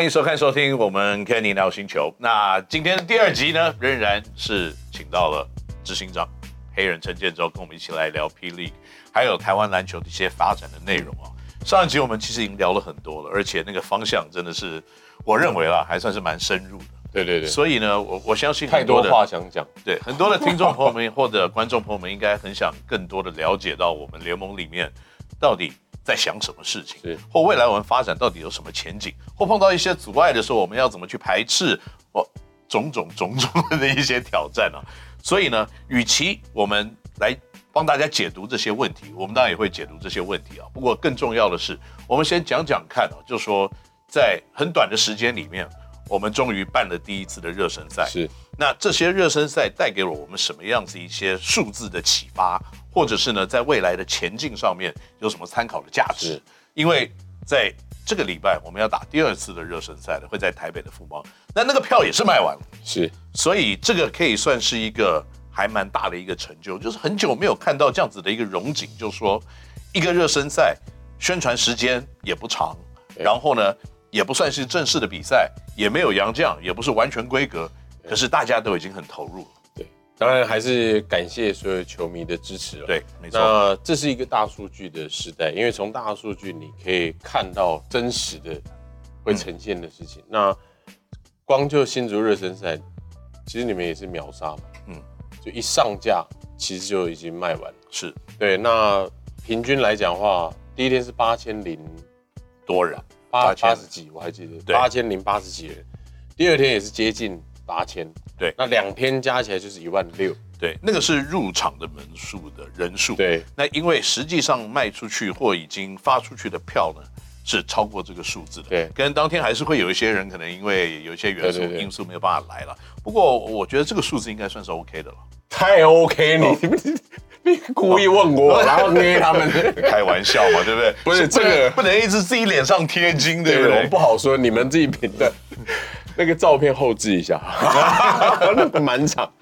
欢迎收看收听我们 Kenny NOW 星球。那今天的第二集呢，仍然是请到了执行长黑人陈建州，跟我们一起来聊 P League，还有台湾篮球的一些发展的内容啊。上一集我们其实已经聊了很多了，而且那个方向真的是我认为啊，还算是蛮深入的。对对对。所以呢，我我相信太多话想讲。对，很多的听众朋友们或者观众朋友们，应该很想更多的了解到我们联盟里面到底。在想什么事情，是或未来我们发展到底有什么前景，或碰到一些阻碍的时候，我们要怎么去排斥，或种种 种种的一些挑战啊。所以呢，与其我们来帮大家解读这些问题，我们当然也会解读这些问题啊。不过更重要的是，我们先讲讲看啊，就说在很短的时间里面，我们终于办了第一次的热身赛。是，那这些热身赛带给了我们什么样子一些数字的启发？或者是呢，在未来的前进上面有什么参考的价值？因为在这个礼拜我们要打第二次的热身赛了，会在台北的富邦，那那个票也是卖完了，是，所以这个可以算是一个还蛮大的一个成就，就是很久没有看到这样子的一个荣景，就是说一个热身赛宣传时间也不长，然后呢也不算是正式的比赛，也没有洋将，也不是完全规格，可是大家都已经很投入了。当然还是感谢所有球迷的支持了。对，没错。那这是一个大数据的时代，因为从大数据你可以看到真实的会呈现的事情。嗯、那光就新竹热身赛，其实你们也是秒杀嘛。嗯，就一上架，其实就已经卖完了。是对。那平均来讲的话，第一天是八千零多人，八八十几，我还记得八千零八十几人。第二天也是接近八千。对，那两天加起来就是一万六。对，那个是入场的门数的人数。对，那因为实际上卖出去或已经发出去的票呢，是超过这个数字的。对，跟当天还是会有一些人可能因为有一些元素因素没有办法来了。不过我觉得这个数字应该算是 OK 的了。太 OK，你你 故意问我，然后捏他们，开玩笑嘛，对不对？不是这个不能一直自己脸上贴金，对不对？我不好说，你们自己评的。那个照片后置一下，那个满场。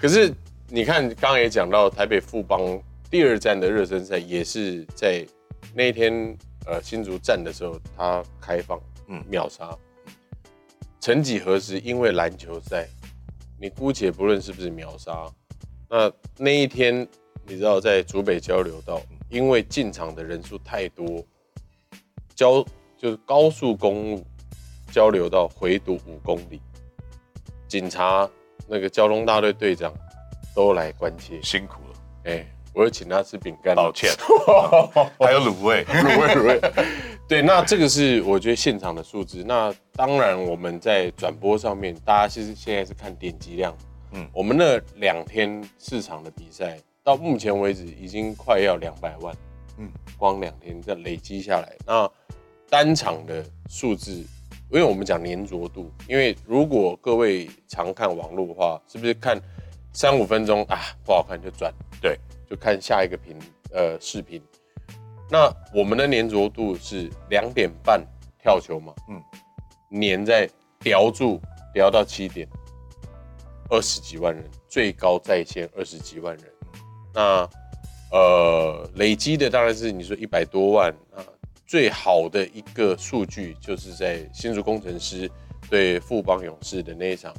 可是你看，刚刚也讲到台北富邦第二站的热身赛，也是在那一天呃新竹站的时候，他开放，嗯，秒杀。曾几何时，因为篮球赛，你姑且不论是不是秒杀，那那一天你知道在竹北交流道，因为进场的人数太多，交就是高速公路。交流到回堵五公里，警察那个交通大队队长都来关切，辛苦了。哎、欸，我有请他吃饼干，抱歉。还有卤味，卤味，卤味。对，那这个是我觉得现场的数字。那当然我们在转播上面，大家其实现在是看点击量。嗯，我们那两天市场的比赛，到目前为止已经快要两百万。嗯，光两天这累积下来，那单场的数字。因为我们讲粘着度，因为如果各位常看网络的话，是不是看三五分钟啊不好看就转，对，就看下一个频呃视频。那我们的粘着度是两点半跳球嘛，嗯，粘在叼住叼到七点，二十几万人，最高在线二十几万人。那呃累积的当然是你说一百多万啊。最好的一个数据就是在新竹工程师对富邦勇士的那一场，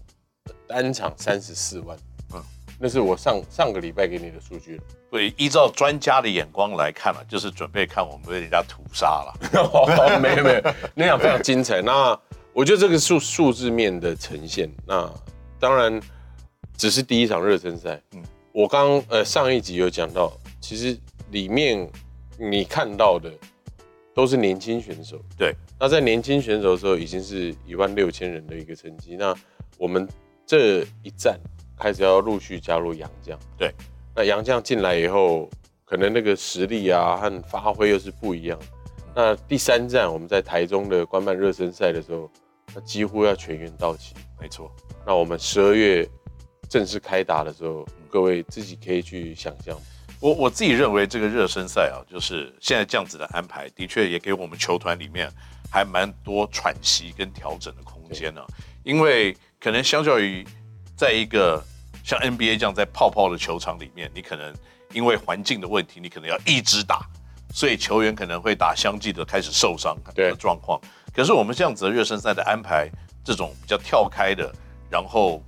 单场三十四万，啊，那是我上上个礼拜给你的数据了。对，依照专家的眼光来看了，就是准备看我们被人家屠杀了。没有没有，那场非常精彩。那我觉得这个数数字面的呈现，那当然只是第一场热身赛。嗯，我刚呃上一集有讲到，其实里面你看到的。都是年轻选手，对。那在年轻选手的时候，已经是一万六千人的一个成绩。那我们这一站开始要陆续加入洋将，对。那洋将进来以后，可能那个实力啊和发挥又是不一样。那第三站我们在台中的官办热身赛的时候，那几乎要全员到齐。没错。那我们十二月正式开打的时候，各位自己可以去想象。我我自己认为这个热身赛啊，就是现在这样子的安排，的确也给我们球团里面还蛮多喘息跟调整的空间呢、啊。因为可能相较于在一个像 NBA 这样在泡泡的球场里面，你可能因为环境的问题，你可能要一直打，所以球员可能会打相继的开始受伤的状况。可是我们这样子的热身赛的安排，这种比较跳开的，然后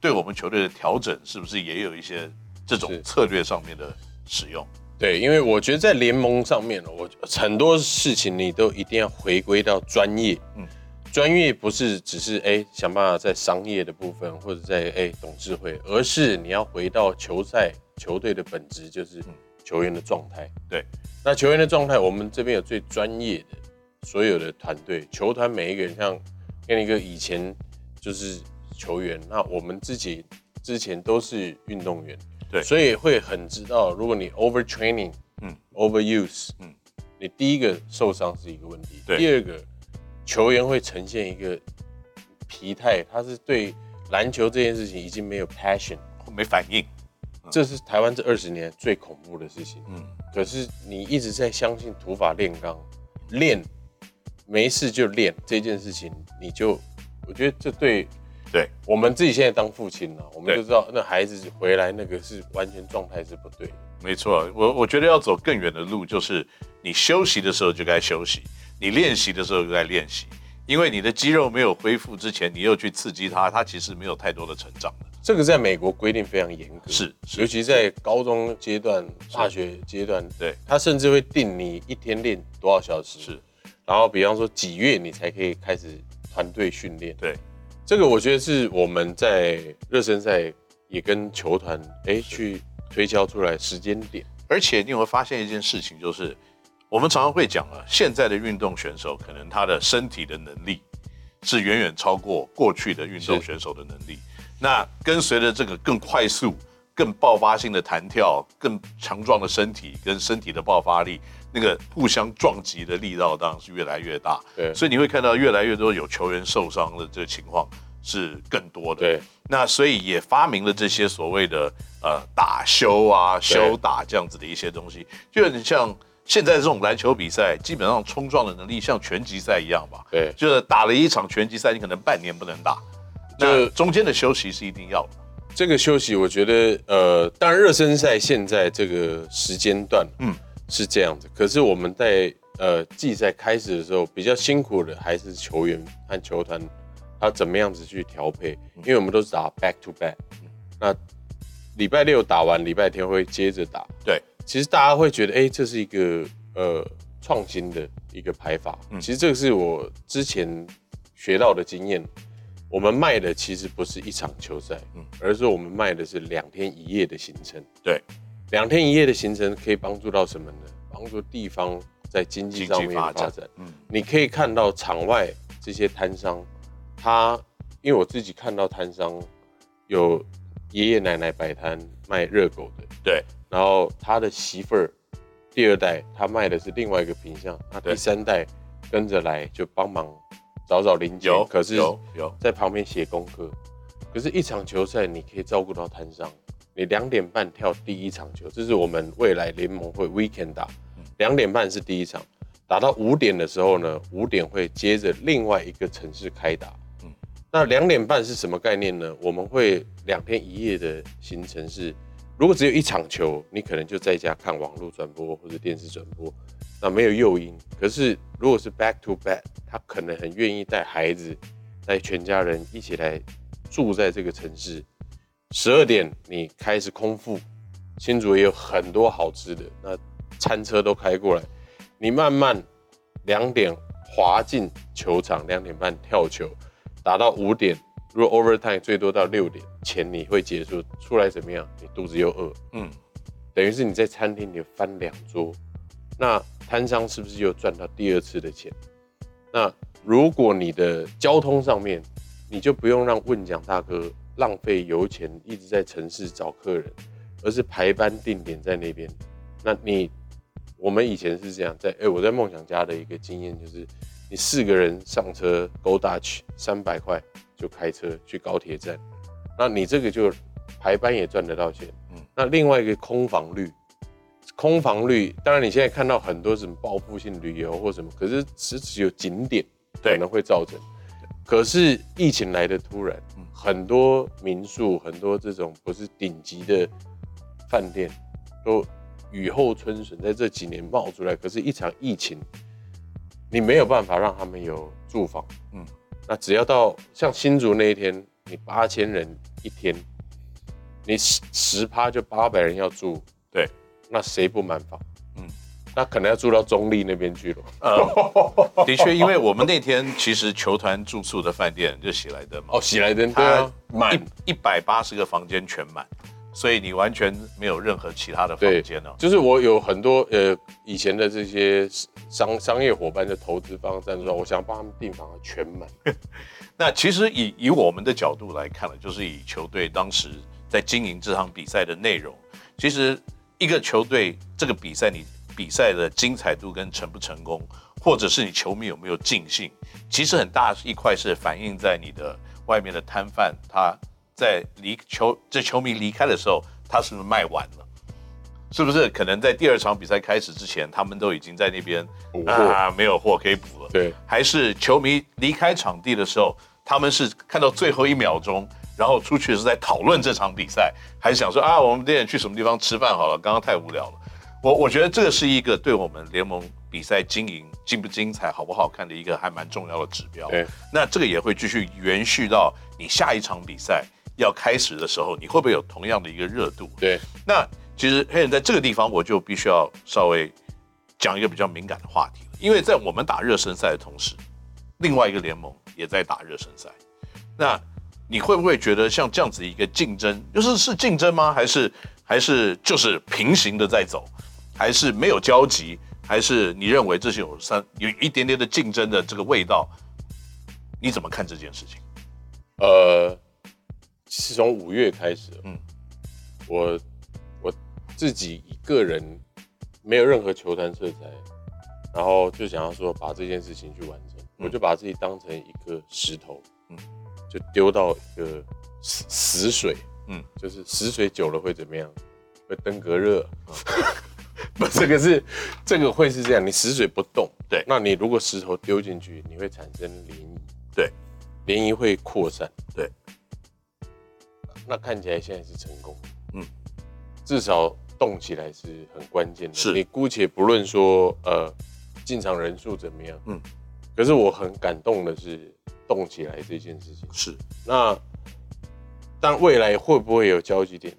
对我们球队的调整，是不是也有一些这种策略上面的使用？对，因为我觉得在联盟上面，我很多事情你都一定要回归到专业。嗯，专业不是只是哎想办法在商业的部分或者在哎董事会，而是你要回到球赛球队的本质，就是球员的状态。对，那球员的状态，我们这边有最专业的所有的团队，球团每一个人，像跟一个以前就是球员，那我们自己之前都是运动员。对，所以会很知道，如果你 overtraining，嗯，overuse，嗯，你第一个受伤是一个问题，对，第二个球员会呈现一个疲态，他是对篮球这件事情已经没有 passion，没反应，嗯、这是台湾这二十年最恐怖的事情，嗯，可是你一直在相信土法炼钢，练没事就练这件事情，你就我觉得这对。对，我们自己现在当父亲了，我们就知道那孩子回来那个是完全状态是不对的。没错，我我觉得要走更远的路，就是你休息的时候就该休息，你练习的时候就该练习，因为你的肌肉没有恢复之前，你又去刺激它，它其实没有太多的成长的。这个在美国规定非常严格，是，尤其在高中阶段、大学阶段，对，他甚至会定你一天练多少小时，是，然后比方说几月你才可以开始团队训练，对。这个我觉得是我们在热身赛也跟球团哎去推敲出来时间点，而且你有没有发现一件事情，就是我们常常会讲啊，现在的运动选手可能他的身体的能力是远远超过过去的运动选手的能力。那跟随着这个更快速、更爆发性的弹跳、更强壮的身体跟身体的爆发力。那个互相撞击的力道当然是越来越大，对，所以你会看到越来越多有球员受伤的这个情况是更多的，对。那所以也发明了这些所谓的呃打修啊、修打这样子的一些东西，就有点像现在这种篮球比赛，基本上冲撞的能力像拳击赛一样吧，对，就是打了一场拳击赛，你可能半年不能打，那中间的休息是一定要的。这个休息，我觉得呃，当然热身赛现在这个时间段，嗯。是这样子，可是我们在呃季赛开始的时候，比较辛苦的还是球员和球团，他怎么样子去调配？因为我们都是打 back to back，那礼拜六打完，礼拜天会接着打。对，其实大家会觉得，哎、欸，这是一个呃创新的一个排法。嗯，其实这个是我之前学到的经验。我们卖的其实不是一场球赛，嗯，而是我们卖的是两天一夜的行程。对。两天一夜的行程可以帮助到什么呢？帮助地方在经济上面发展。嗯，你可以看到场外这些摊商，他因为我自己看到摊商有爷爷奶奶摆摊卖热狗的，对。然后他的媳妇儿第二代他卖的是另外一个品相，他第三代跟着来就帮忙找找零件，可是有有在旁边写功课。可是，一场球赛你可以照顾到摊商。你两点半跳第一场球，这是我们未来联盟会 weekend 打，两点半是第一场，打到五点的时候呢，五点会接着另外一个城市开打。嗯，那两点半是什么概念呢？我们会两天一夜的行程是，如果只有一场球，你可能就在家看网络转播或者电视转播，那没有诱因。可是如果是 back to back，他可能很愿意带孩子，带全家人一起来住在这个城市。十二点你开始空腹，新竹也有很多好吃的，那餐车都开过来，你慢慢两点滑进球场，两点半跳球，打到五点，如果 overtime 最多到六点前你会结束，出来怎么样？你肚子又饿，嗯，等于是你在餐厅里翻两桌，那摊商是不是又赚到第二次的钱？那如果你的交通上面，你就不用让问讲大哥。浪费油钱一直在城市找客人，而是排班定点在那边。那你，我们以前是这样，在哎、欸，我在梦想家的一个经验就是，你四个人上车，Go Dutch，三百块就开车去高铁站。那你这个就排班也赚得到钱。嗯。那另外一个空房率，空房率，当然你现在看到很多什么报复性旅游或什么，可是只只有景点可能会造成。可是疫情来的突然。很多民宿，很多这种不是顶级的饭店，都雨后春笋，在这几年冒出来。可是，一场疫情你没有办法让他们有住房，嗯，那只要到像新竹那一天，你八千人一天，你十十趴就八百人要住，对，那谁不满房？嗯，那可能要住到中立那边去了。呃，的确，因为我们那天其实球团住宿的饭店就喜来登嘛，哦，喜来登，对啊，满一百八十个房间全满。所以你完全没有任何其他的房间呢？就是我有很多呃以前的这些商商业伙伴的投资方赞助，我想帮他们订房全满。那其实以以我们的角度来看呢，就是以球队当时在经营这场比赛的内容，其实一个球队这个比赛你比赛的精彩度跟成不成功，或者是你球迷有没有尽兴，其实很大一块是反映在你的外面的摊贩他。在离球这球迷离开的时候，他是不是卖完了？是不是可能在第二场比赛开始之前，他们都已经在那边啊没有货可以补了？对，还是球迷离开场地的时候，他们是看到最后一秒钟，然后出去是在讨论这场比赛，还是想说啊，我们今天去什么地方吃饭好了？刚刚太无聊了。我我觉得这个是一个对我们联盟比赛经营精不精彩、好不好看的一个还蛮重要的指标。对，那这个也会继续延续到你下一场比赛。要开始的时候，你会不会有同样的一个热度？对，那其实黑人在这个地方，我就必须要稍微讲一个比较敏感的话题了，因为在我们打热身赛的同时，另外一个联盟也在打热身赛。那你会不会觉得像这样子一个竞争，就是是竞争吗？还是还是就是平行的在走？还是没有交集？还是你认为这是有三有一点点的竞争的这个味道？你怎么看这件事情？呃。是从五月开始，嗯，我我自己一个人没有任何球团色彩，然后就想要说把这件事情去完成，嗯、我就把自己当成一个石头，嗯，就丢到一个死死水，嗯，就是死水久了会怎么样？会登革热，嗯、不，这个是这个会是这样，你死水不动，对，那你如果石头丢进去，你会产生涟漪，对，涟漪会扩散，对。那看起来现在是成功，嗯，至少动起来是很关键的。是。你姑且不论说，呃，进场人数怎么样，嗯，可是我很感动的是动起来这件事情。是，那但未来会不会有交集点？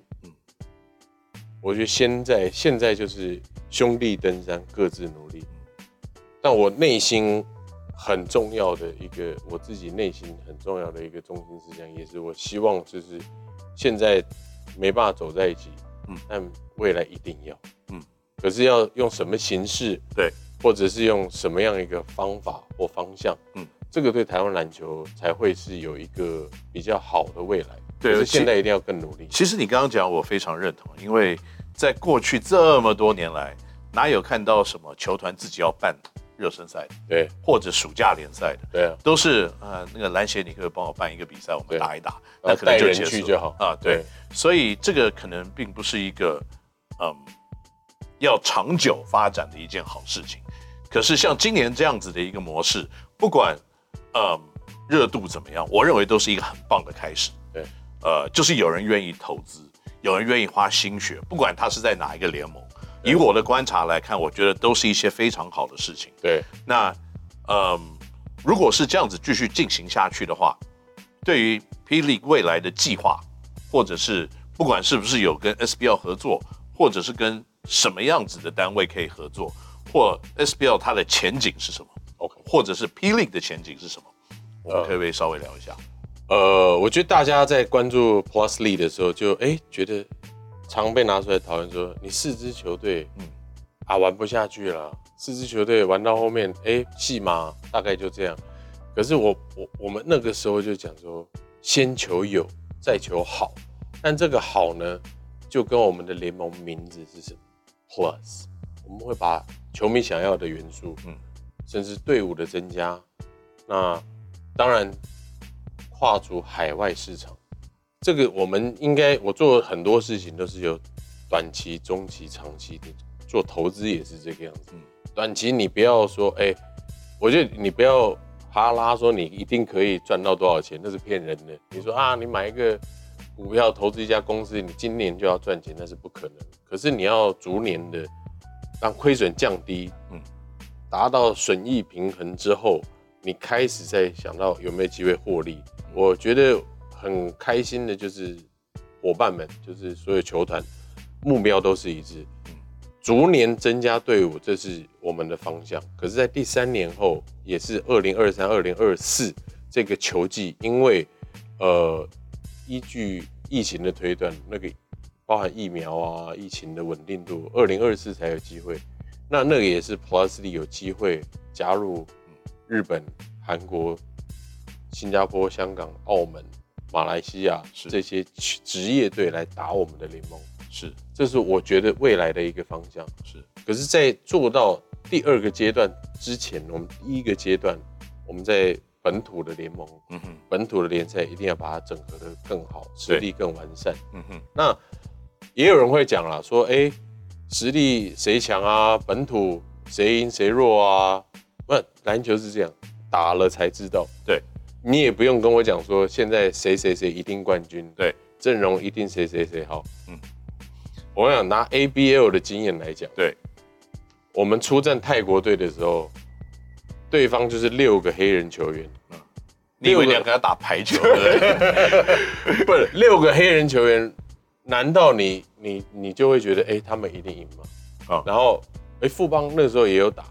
嗯，我觉得现在现在就是兄弟登山，各自努力。但我内心。很重要的一个，我自己内心很重要的一个中心思想，也是我希望就是现在没办法走在一起，嗯，但未来一定要，嗯，可是要用什么形式，对，或者是用什么样一个方法或方向，嗯，这个对台湾篮球才会是有一个比较好的未来。对，现在一定要更努力。其实你刚刚讲，我非常认同，因为在过去这么多年来，哪有看到什么球团自己要办热身赛的，对，或者暑假联赛的，对啊，都是呃那个篮协，你可以帮我办一个比赛，我们打一打，那可能就结束就好啊。对，所以这个可能并不是一个嗯要长久发展的一件好事情。可是像今年这样子的一个模式，不管嗯热度怎么样，我认为都是一个很棒的开始。对，呃，就是有人愿意投资，有人愿意花心血，不管他是在哪一个联盟。以我的观察来看，我觉得都是一些非常好的事情。对，那，嗯，如果是这样子继续进行下去的话，对于霹雳未来的计划，或者是不管是不是有跟 SBL 合作，或者是跟什么样子的单位可以合作，或 SBL 它的前景是什么？OK，或者是霹雳的前景是什么？我们可不可以稍微聊一下？呃，我觉得大家在关注 Plus League 的时候就，就哎觉得。常被拿出来讨论说，你四支球队，嗯，啊玩不下去了，四支球队玩到后面，哎，戏码大概就这样。可是我我我们那个时候就讲说，先求有，再求好。但这个好呢，就跟我们的联盟名字是什么？Plus，我们会把球迷想要的元素，嗯，甚至队伍的增加，那当然跨足海外市场。这个我们应该，我做很多事情都是有短期、中期、长期的做投资也是这个样子。短期你不要说，哎，我觉得你不要哈拉说你一定可以赚到多少钱，那是骗人的。你说啊，你买一个股票投资一家公司，你今年就要赚钱，那是不可能。可是你要逐年的让亏损降低，嗯，达到损益平衡之后，你开始在想到有没有机会获利。我觉得很开心的就是伙伴们，就是所有球团目标都是一致，逐年增加队伍，这是我们的方向。可是，在第三年后，也是二零二三、二零二四这个球季，因为呃，依据疫情的推断，那个包含疫苗啊、疫情的稳定度，二零二四才有机会。那那个也是 Plus League 有机会加入日本、韩国、新加坡、香港、澳门、马来西亚这些职业队来打我们的联盟。是，这是我觉得未来的一个方向。是，可是，在做到第二个阶段之前，我们第一个阶段，我们在本土的联盟，嗯哼，本土的联赛一定要把它整合的更好，实力更完善。嗯哼，那也有人会讲了，说，哎、欸，实力谁强啊？本土谁赢谁弱啊？不，篮球是这样，打了才知道。对，你也不用跟我讲说，现在谁谁谁一定冠军，对，阵容一定谁谁谁好。嗯。我想拿 ABL 的经验来讲，对，我们出战泰国队的时候，对方就是六个黑人球员，嗯，你以为两个要打排球对不对？不是六个黑人球员，难道你你你就会觉得哎、欸，他们一定赢吗？啊，然后哎，富邦那时候也有打，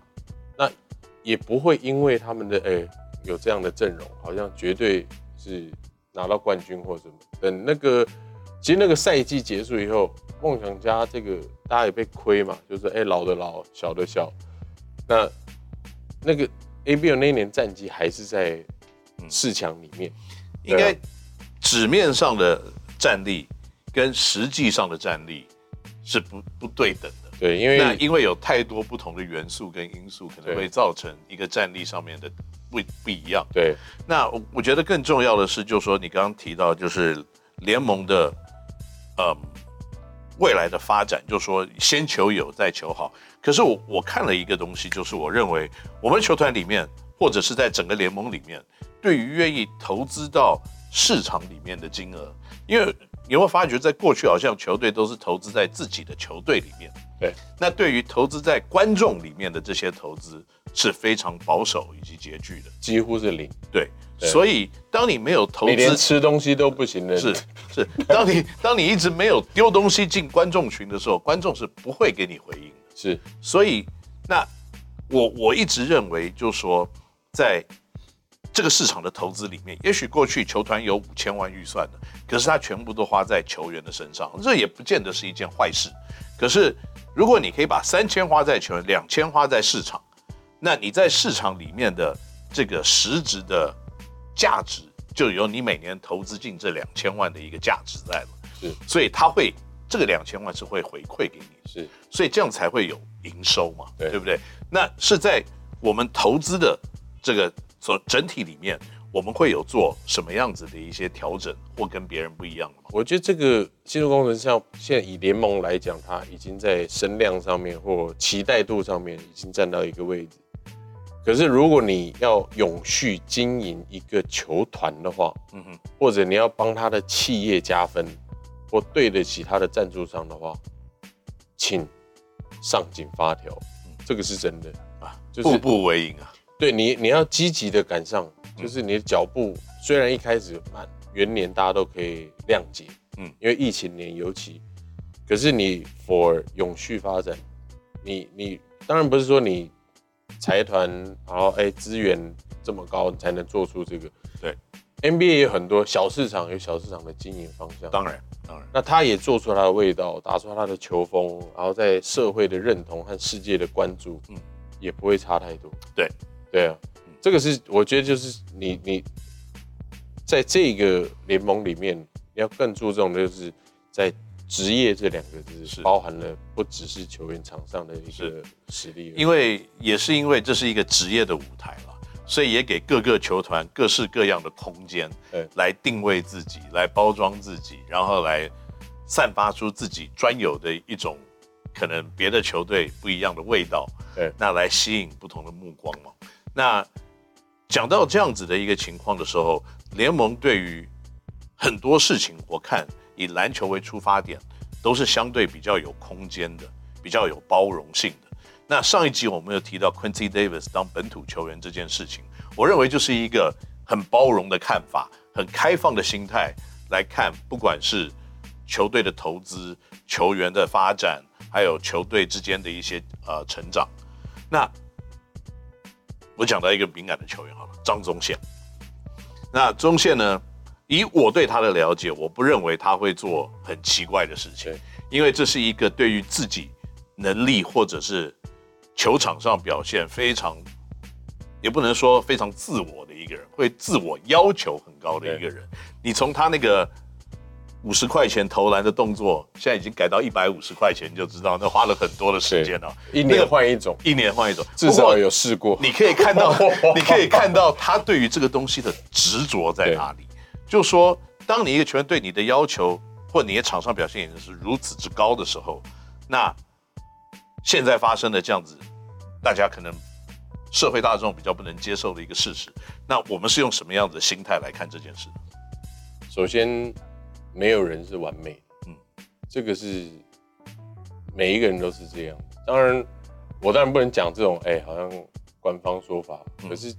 那也不会因为他们的哎、欸、有这样的阵容，好像绝对是拿到冠军或什么。等那个其实那个赛季结束以后。梦想家这个大家也被亏嘛，就是哎、欸、老的老小的小，那那个 ABL 那一年战绩还是在四强里面，应该纸面上的战力跟实际上的战力是不不对等的。对，因为那因为有太多不同的元素跟因素，可能会造成一个战力上面的不不一样。对，那我觉得更重要的是，就是说你刚刚提到就是联盟的，嗯。未来的发展，就是说先求有，再求好。可是我我看了一个东西，就是我认为我们球团里面，或者是在整个联盟里面，对于愿意投资到市场里面的金额，因为你会发觉，在过去好像球队都是投资在自己的球队里面。对。那对于投资在观众里面的这些投资，是非常保守以及拮据的，几乎是零。对。所以，当你没有投资，你连吃东西都不行的。是是，当你当你一直没有丢东西进观众群的时候，观众是不会给你回应的。是，所以那我我一直认为，就是说，在这个市场的投资里面，也许过去球团有五千万预算的，可是他全部都花在球员的身上，这也不见得是一件坏事。可是，如果你可以把三千花在球员，两千花在市场，那你在市场里面的这个实质的。价值就有你每年投资进这两千万的一个价值在了，是，所以他会这个两千万是会回馈给你，是，所以这样才会有营收嘛，对，对不对？那是在我们投资的这个所整体里面，我们会有做什么样子的一些调整，或跟别人不一样的吗？我觉得这个技术工程像现在以联盟来讲，它已经在声量上面或期待度上面已经占到一个位置。可是，如果你要永续经营一个球团的话，嗯哼，或者你要帮他的企业加分，或对得起他的赞助商的话，请上紧发条，嗯，这个是真的啊，就是步步为营啊。对你，你要积极的赶上，就是你的脚步虽然一开始慢，元年大家都可以谅解，嗯，因为疫情年尤其，可是你 for 永续发展，你你当然不是说你。财团，然后哎，资源这么高，你才能做出这个。对，NBA 也有很多小市场，有小市场的经营方向。当然，当然，那他也做出他的味道，打出他的球风，然后在社会的认同和世界的关注，嗯，也不会差太多。对，对啊，嗯，这个是我觉得就是你你在这个联盟里面，你要更注重的就是在。职业这两个字是包含了不只是球员场上的一个实力，因为也是因为这是一个职业的舞台了，所以也给各个球团各式各样的空间，来定位自己，来包装自己，然后来散发出自己专有的一种可能别的球队不一样的味道，对，那来吸引不同的目光嘛。那讲到这样子的一个情况的时候，联盟对于很多事情，我看。以篮球为出发点，都是相对比较有空间的，比较有包容性的。那上一集我们有提到 Quincy Davis 当本土球员这件事情，我认为就是一个很包容的看法，很开放的心态来看，不管是球队的投资、球员的发展，还有球队之间的一些呃成长。那我讲到一个敏感的球员好了，张宗宪。那宗宪呢，以我对他的了解，我不认为他会做很奇怪的事情，因为这是一个对于自己能力或者是球场上表现非常，也不能说非常自我的一个人，会自我要求很高的一个人。你从他那个五十块钱投篮的动作，现在已经改到一百五十块钱，你就知道那花了很多的时间了。一年换一种，一年换一种，至少有试过。你可以看到，你可以看到他对于这个东西的执着在哪里。就说，当你一个球员对你的要求，或你的场上表现已经是如此之高的时候，那。现在发生的这样子，大家可能社会大众比较不能接受的一个事实。那我们是用什么样子的心态来看这件事？首先，没有人是完美的，嗯，这个是每一个人都是这样。当然，我当然不能讲这种，哎，好像官方说法，可是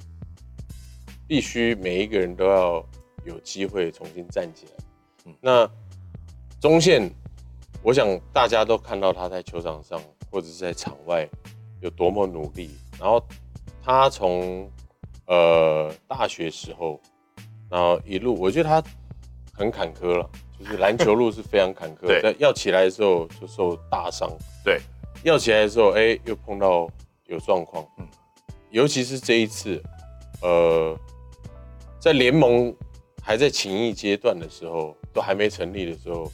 必须每一个人都要有机会重新站起来。嗯，那中线，我想大家都看到他在球场上。或者是在场外有多么努力，然后他从呃大学时候，然后一路，我觉得他很坎坷了，就是篮球路是非常坎坷。对，要起来的时候就受大伤。对，要起来的时候，哎、欸，又碰到有状况。嗯，尤其是这一次，呃，在联盟还在情谊阶段的时候，都还没成立的时候。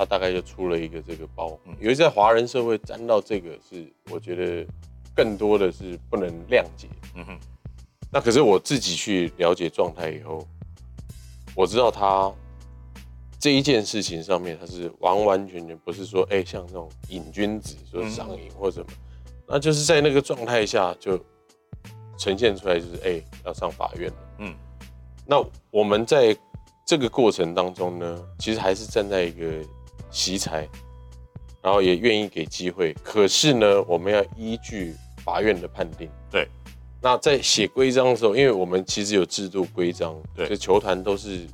他大概就出了一个这个包，尤其在华人社会沾到这个是，我觉得更多的是不能谅解。嗯哼，那可是我自己去了解状态以后，我知道他这一件事情上面，他是完完全全不是说，哎，像那种瘾君子说上瘾或什么，那就是在那个状态下就呈现出来，就是哎要上法院了。嗯，那我们在这个过程当中呢，其实还是站在一个。惜才，然后也愿意给机会，可是呢，我们要依据法院的判定。对，那在写规章的时候，因为我们其实有制度规章，对，球团都是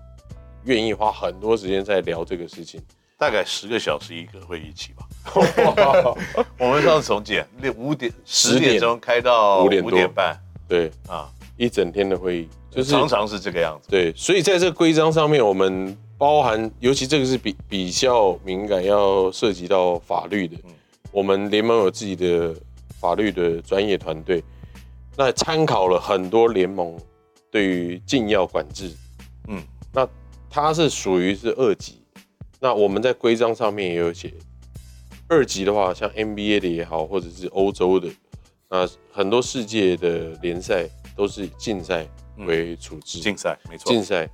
愿意花很多时间在聊这个事情，大概十个小时一个会议期吧。我们上次重建，六五点十点钟开到五点多半，对啊，一整天的会议，就是常常是这个样子。对，所以在这个规章上面，我们。包含，尤其这个是比比较敏感，要涉及到法律的。嗯、我们联盟有自己的法律的专业团队，那参考了很多联盟对于禁药管制。嗯，那它是属于是二级。那我们在规章上面也有写，二级的话，像 NBA 的也好，或者是欧洲的，那很多世界的联赛都是竞赛为处置。竞赛，没错，竞赛。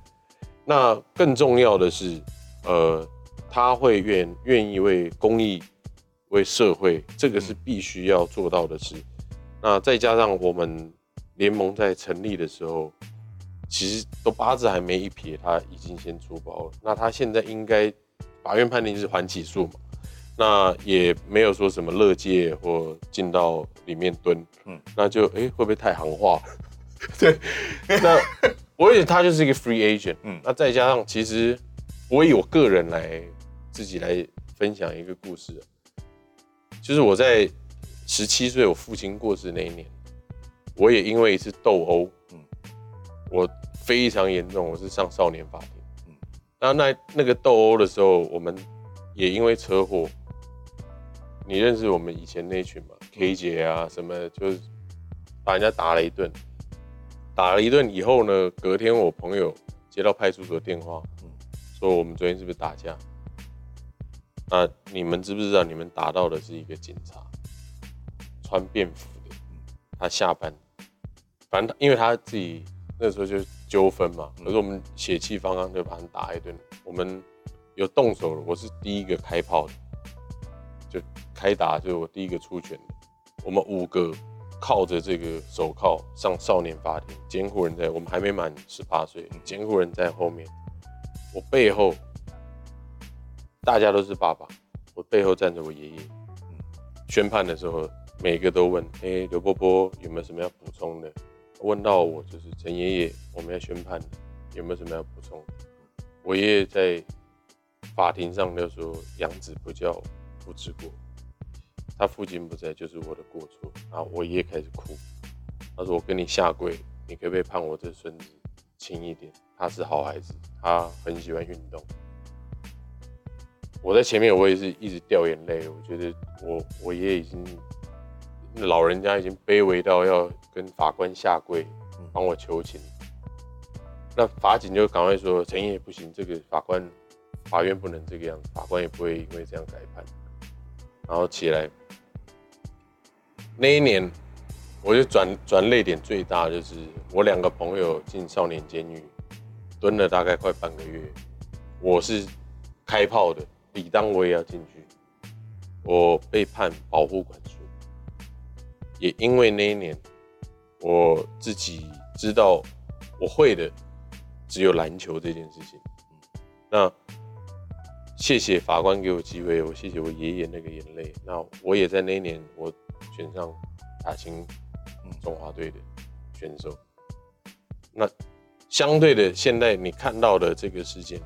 那更重要的是，呃，他会愿愿意为公益、为社会，这个是必须要做到的事。那再加上我们联盟在成立的时候，其实都八字还没一撇，他已经先出包了。那他现在应该法院判定是缓起诉嘛？那也没有说什么乐界或进到里面蹲，嗯，那就哎、欸、会不会太行话？对，那。我以为他就是一个 free agent，嗯，那再加上其实我以我个人来自己来分享一个故事，就是我在十七岁我父亲过世那一年，我也因为一次斗殴，嗯，我非常严重，我是上少年法庭，嗯，那那那个斗殴的时候，我们也因为车祸，你认识我们以前那群吗？K 姐啊什么，就是把人家打了一顿。打了一顿以后呢，隔天我朋友接到派出所电话，嗯，说我们昨天是不是打架？那你们知不知道你们打到的是一个警察，穿便服的，他下班，反正因为他自己那时候就纠纷嘛，可是我们血气方刚就把他打一顿，我们有动手了，我是第一个开炮的，就开打就是我第一个出拳的，我们五个。靠着这个手铐上少年法庭，监护人在我们还没满十八岁，监护人在后面，我背后大家都是爸爸，我背后站着我爷爷。宣判的时候，每个都问，哎、欸，刘伯伯有没有什么要补充的？问到我就是陈爷爷，我们要宣判，有没有什么要补充？我爷爷在法庭上就说：“养子不教，父之过。”他父亲不在，就是我的过错。然后我爷爷开始哭，他说：“我跟你下跪，你可不可以判我这孙子轻一点？他是好孩子，他很喜欢运动。”我在前面，我也是一直掉眼泪。我觉得我我爷爷已经老人家已经卑微到要跟法官下跪帮我求情。那法警就赶快说：“陈爷爷不行，这个法官法院不能这个样子，法官也不会因为这样改判。”然后起来。那一年，我就转转泪点最大，就是我两个朋友进少年监狱，蹲了大概快半个月。我是开炮的，理当我也要进去。我被判保护管束，也因为那一年，我自己知道我会的只有篮球这件事情。那谢谢法官给我机会，我谢谢我爷爷那个眼泪。那我也在那一年我。选上打进中华队的选手，那相对的，现在你看到的这个事件，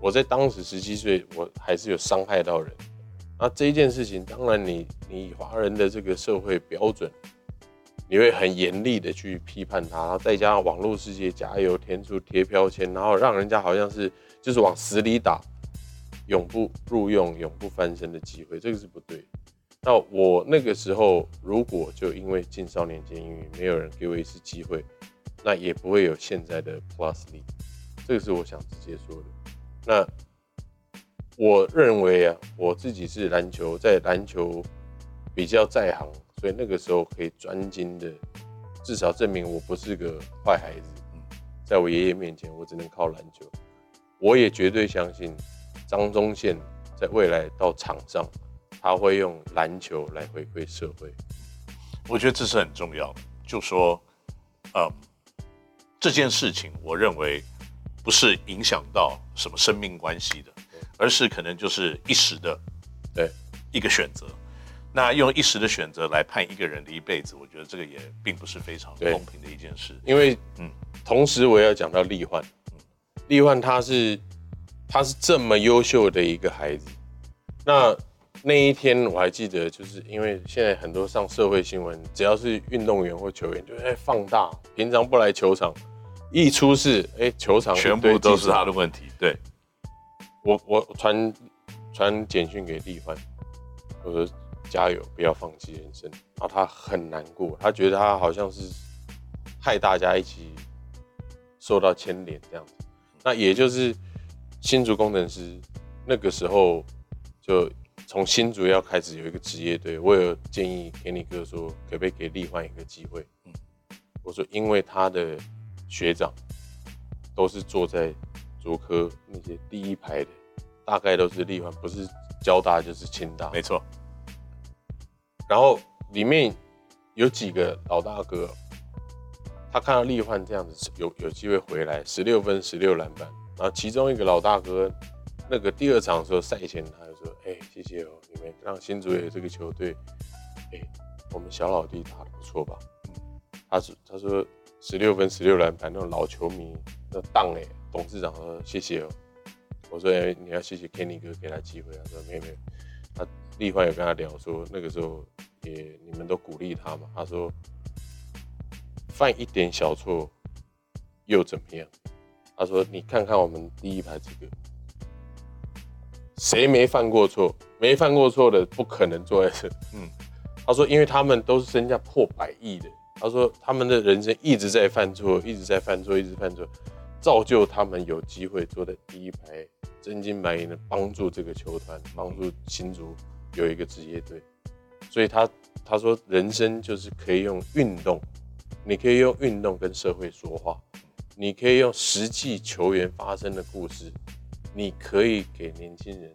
我在当时十七岁，我还是有伤害到人。那这一件事情，当然你你华人的这个社会标准，你会很严厉的去批判他，然后再加上网络世界加油添醋贴标签，然后让人家好像是就是往死里打，永不入用、永不翻身的机会，这个是不对。那我那个时候，如果就因为进少年监狱，没有人给我一次机会，那也不会有现在的 Plus 你。这个是我想直接说的。那我认为啊，我自己是篮球，在篮球比较在行，所以那个时候可以专精的，至少证明我不是个坏孩子。在我爷爷面前，我只能靠篮球。我也绝对相信张宗宪在未来到场上。他会用篮球来回馈社会，我觉得这是很重要的。就说，呃，这件事情，我认为不是影响到什么生命关系的，而是可能就是一时的，对一个选择。那用一时的选择来判一个人的一辈子，我觉得这个也并不是非常公平的一件事。因为，嗯，同时我也要讲到力焕，力焕他是他是这么优秀的一个孩子，那。那一天我还记得，就是因为现在很多上社会新闻，只要是运动员或球员，就会放大。平常不来球场，一出事，哎，球场全部都是他的问题。对，我我传传简讯给力焕，我说加油，不要放弃人生。然后他很难过，他觉得他好像是害大家一起受到牵连这样子。那也就是新竹工程师那个时候就。从新竹要开始有一个职业队，我有建议给你哥说，可不可以给力焕一个机会？嗯，我说因为他的学长都是坐在竹科那些第一排的，大概都是力焕，不是交大就是清大，没错。然后里面有几个老大哥，他看到力焕这样子有有机会回来，十六分十六篮板，然后其中一个老大哥。那个第二场的时候赛前他就说：“哎、欸，谢谢哦，你们让新竹有这个球队，哎、欸，我们小老弟打的不错吧？”他说：“他说十六分十六篮板，那种老球迷那当哎。”董事长说：“谢谢哦。”我说：“哎、欸，你要谢谢 Kenny 哥给他机会。”他说：“没有没有。”他立焕有跟他聊说，那个时候也你们都鼓励他嘛。他说：“犯一点小错又怎么样？”他说：“你看看我们第一排这个。”谁没犯过错？没犯过错的不可能坐在这。嗯，他说，因为他们都是身价破百亿的。他说，他们的人生一直在犯错，一直在犯错，一直犯错，造就他们有机会坐在第一排，真金白银的帮助这个球团，帮助新竹有一个职业队。所以他他说，人生就是可以用运动，你可以用运动跟社会说话，你可以用实际球员发生的故事。你可以给年轻人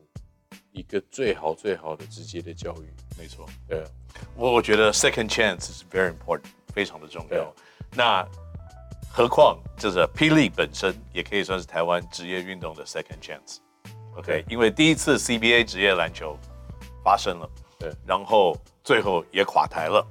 一个最好最好的直接的教育，没错。对，我我觉得 second chance is very important，非常的重要。那何况就是霹雳本身也可以算是台湾职业运动的 second chance。OK，因为第一次 CBA 职业篮球发生了，对，然后最后也垮台了。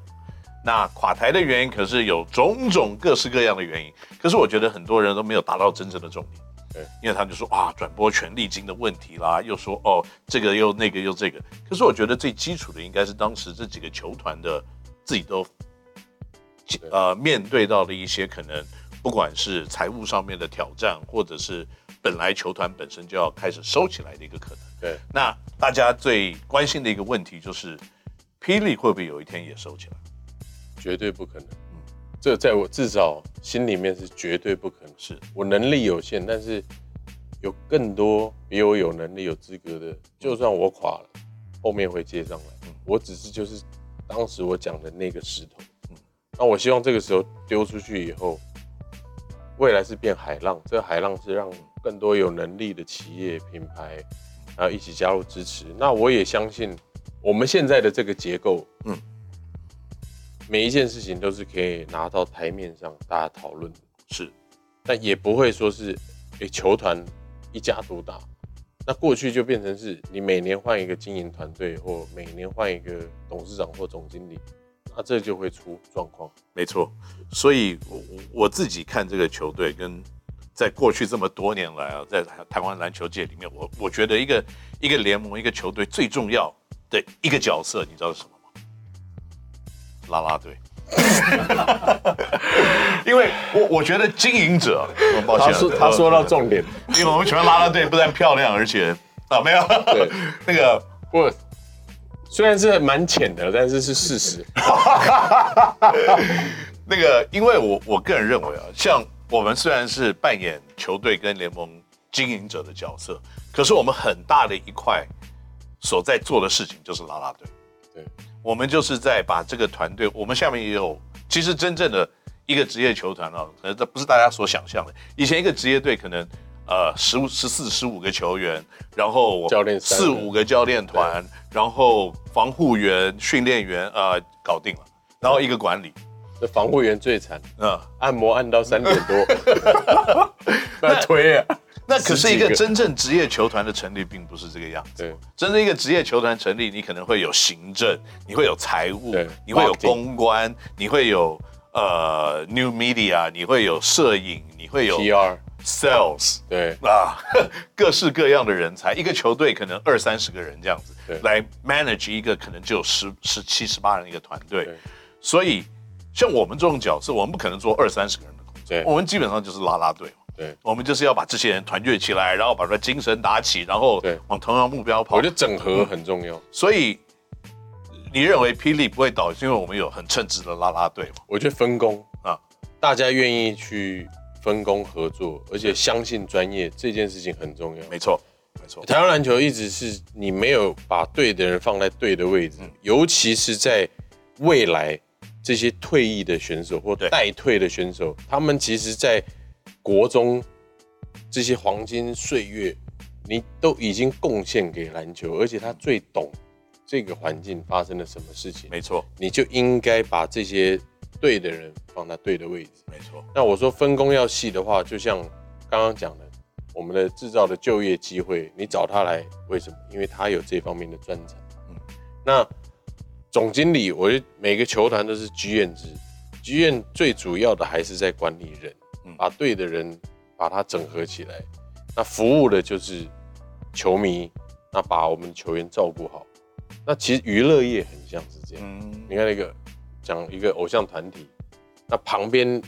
那垮台的原因可是有种种各式各样的原因，可是我觉得很多人都没有达到真正的重点。对，因为他就说啊，转播权利金的问题啦，又说哦，这个又那个又这个。可是我觉得最基础的应该是当时这几个球团的自己都呃面对到的一些可能，不管是财务上面的挑战，或者是本来球团本身就要开始收起来的一个可能。对，那大家最关心的一个问题就是，霹雳会不会有一天也收起来？绝对不可能。嗯这在我至少心里面是绝对不可能。是我能力有限，但是有更多比我有能力、有资格的，就算我垮了，后面会接上来。嗯，我只是就是当时我讲的那个石头。嗯，那我希望这个时候丢出去以后，未来是变海浪。这个海浪是让更多有能力的企业品牌，然后一起加入支持。那我也相信我们现在的这个结构，嗯。每一件事情都是可以拿到台面上大家讨论的，是，但也不会说是，诶，球团一家独大，那过去就变成是你每年换一个经营团队，或每年换一个董事长或总经理，那这就会出状况。没错，所以我我自己看这个球队，跟在过去这么多年来啊，在台湾篮球界里面，我我觉得一个一个联盟一个球队最重要的一个角色，你知道是什么？吗？拉拉队，因为我我觉得经营者，抱歉，他说他说到重点，因为我们喜欢拉拉队，不但漂亮，而且啊没有，对，那个不，虽然是蛮浅的，但是是事实。那个，因为我我个人认为啊，像我们虽然是扮演球队跟联盟经营者的角色，可是我们很大的一块所在做的事情就是拉拉队。我们就是在把这个团队，我们下面也有，其实真正的一个职业球团啊，可能这不是大家所想象的。以前一个职业队可能，呃，十五、十四、十五个球员，然后教练四五个教练团，然后防护员、训练员，呃，搞定了，然后一个管理。这防护员最惨，嗯，按摩按到三点多，那推啊。那可是一个真正职业球团的成立，并不是这个样子。对，真正一个职业球团成立，你可能会有行政，你会有财务，你会有公关，你会有呃 new media，你会有摄影，你会有 PR sales，对啊，各式各样的人才。一个球队可能二三十个人这样子，对，来 manage 一个可能只有十十七十八人一个团队。所以像我们这种角色，我们不可能做二三十个人的工作，我们基本上就是拉拉队。对，我们就是要把这些人团结起来，然后把他精神打起，然后往同样目标跑。我觉得整合很重要。所以你认为霹雳不会倒，是因为我们有很称职的拉拉队吗？我觉得分工啊，大家愿意去分工合作，而且相信专业这件事情很重要。没错，没错。台湾篮球一直是你没有把对的人放在对的位置，嗯、尤其是在未来这些退役的选手或待退的选手，他们其实，在国中这些黄金岁月，你都已经贡献给篮球，而且他最懂这个环境发生了什么事情。没错，你就应该把这些对的人放在对的位置。没错。那我说分工要细的话，就像刚刚讲的，我们的制造的就业机会，你找他来，为什么？因为他有这方面的专长。嗯。那总经理，我觉得每个球团都是剧院制，剧院最主要的还是在管理人。把对的人把它整合起来，那服务的就是球迷，那把我们球员照顾好。那其实娱乐业很像是这样。嗯，你看那个讲一个偶像团体，那旁边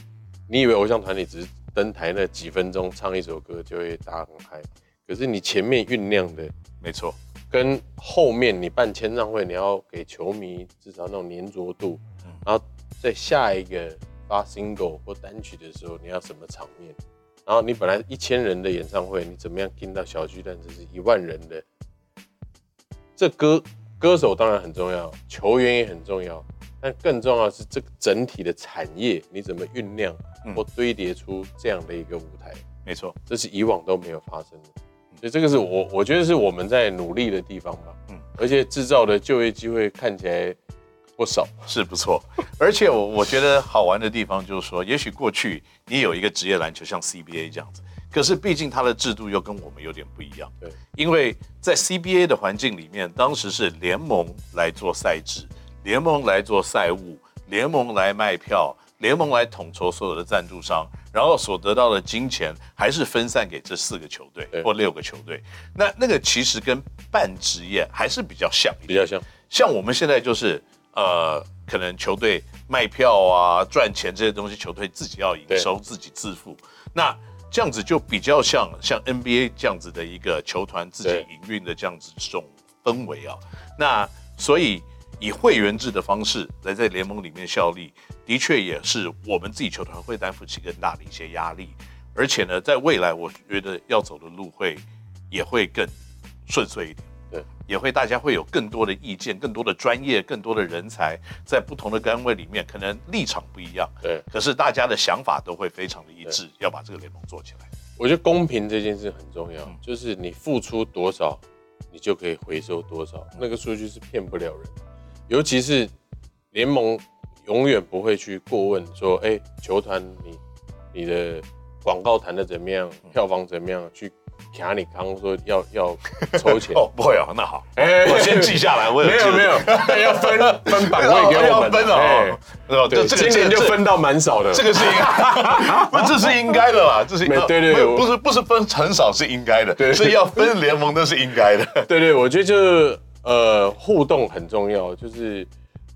你以为偶像团体只是登台那几分钟唱一首歌就会大家很嗨，可是你前面酝酿的，没错，跟后面你办签唱会，你要给球迷至少那种黏着度，然后在下一个。发 single 或单曲的时候，你要什么场面？然后你本来一千人的演唱会，你怎么样听到小巨蛋这是一万人的？这歌歌手当然很重要，球员也很重要，但更重要的是这个整体的产业，你怎么酝酿或堆叠出这样的一个舞台？嗯、没错，这是以往都没有发生的，所以这个是我我觉得是我们在努力的地方吧。嗯，而且制造的就业机会看起来。不少是不错，而且我我觉得好玩的地方就是说，也许过去你有一个职业篮球像 CBA 这样子，可是毕竟它的制度又跟我们有点不一样。对，因为在 CBA 的环境里面，当时是联盟来做赛制，联盟来做赛务，联盟来卖票，联盟来统筹所有的赞助商，然后所得到的金钱还是分散给这四个球队或六个球队。那那个其实跟半职业还是比较像，比较像。像我们现在就是呃，可能球队卖票啊、赚钱这些东西，球队自己要营收，自己自负。那这样子就比较像像 NBA 这样子的一个球团自己营运的这样子这种氛围啊。那所以以会员制的方式来在联盟里面效力，的确也是我们自己球团会担负起更大的一些压力。而且呢，在未来我觉得要走的路会也会更顺遂一点。对，也会大家会有更多的意见，更多的专业，更多的人才，在不同的单位里面，可能立场不一样，对，可是大家的想法都会非常的一致，要把这个联盟做起来。我觉得公平这件事很重要，嗯、就是你付出多少，你就可以回收多少，嗯、那个数据是骗不了人，尤其是联盟永远不会去过问说，哎、欸，球团你你的广告谈的怎么样，票房怎么样，去。卡你刚刚说要要抽钱。哦，不会哦，那好，哎，我先记下来。我没有没有，要分分版位给我们，分哦，对，这今年就分到蛮少的，这个是应该，不，这是应该的啦，这是对对对，不是不是分很少是应该的，对，所以要分联盟都是应该的，对对，我觉得就是呃互动很重要，就是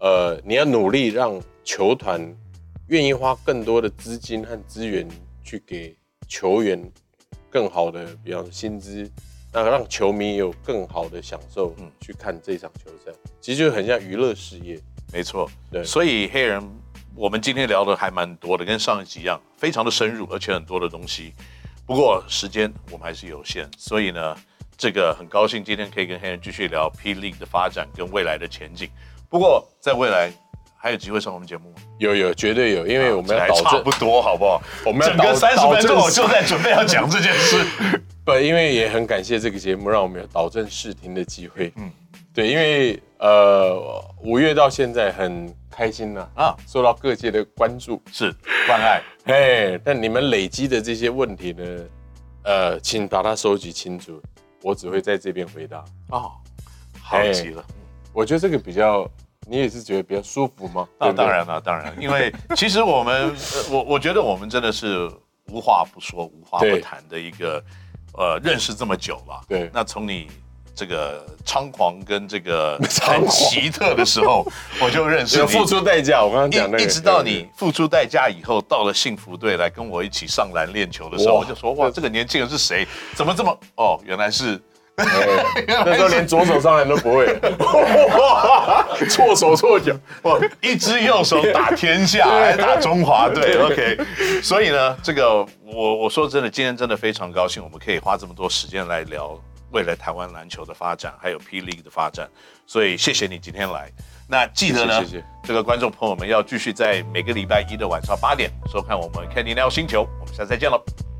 呃你要努力让球团愿意花更多的资金和资源去给球员。更好的，比方说薪资，那让球迷有更好的享受，嗯，去看这场球赛，其实就很像娱乐事业。没错，对。所以黑人，我们今天聊的还蛮多的，跟上一集一样，非常的深入，而且很多的东西。不过时间我们还是有限，所以呢，这个很高兴今天可以跟黑人继续聊 P League 的发展跟未来的前景。不过在未来。还有机会上我们节目吗？有有，绝对有，因为我们要保证差不多，好不好？我们要整个三十分钟，我就在准备要 讲这件事。不，因为也很感谢这个节目，让我们有导正视听的机会。嗯，对，因为呃，五月到现在很开心呐啊，受到各界的关注，是关爱。哎，但你们累积的这些问题呢，呃，请把它收集清楚，我只会在这边回答。哦，好极了，我觉得这个比较。你也是觉得比较舒服吗？那当然了，当然，因为 其实我们，我我觉得我们真的是无话不说、无话不谈的一个，呃，认识这么久了。对。那从你这个猖狂跟这个 很奇特的时候，我就认识你。付出代价，我刚刚讲那个。一直到你付出代价以后，到了幸福队来跟我一起上篮练球的时候，我就说哇，这个年轻人是谁？怎么这么……哦，原来是。那时候连左手上篮都不会，错手错脚，哇！一只右手打天下，还打中华队，OK。所以呢，这个我我说真的，今天真的非常高兴，我们可以花这么多时间来聊未来台湾篮球的发展，还有 P League 的发展。所以谢谢你今天来。那记得呢，谢谢这个观众朋友们要继续在每个礼拜一的晚上八点收看我们 Kenny NOW 星球。我们下次再见了。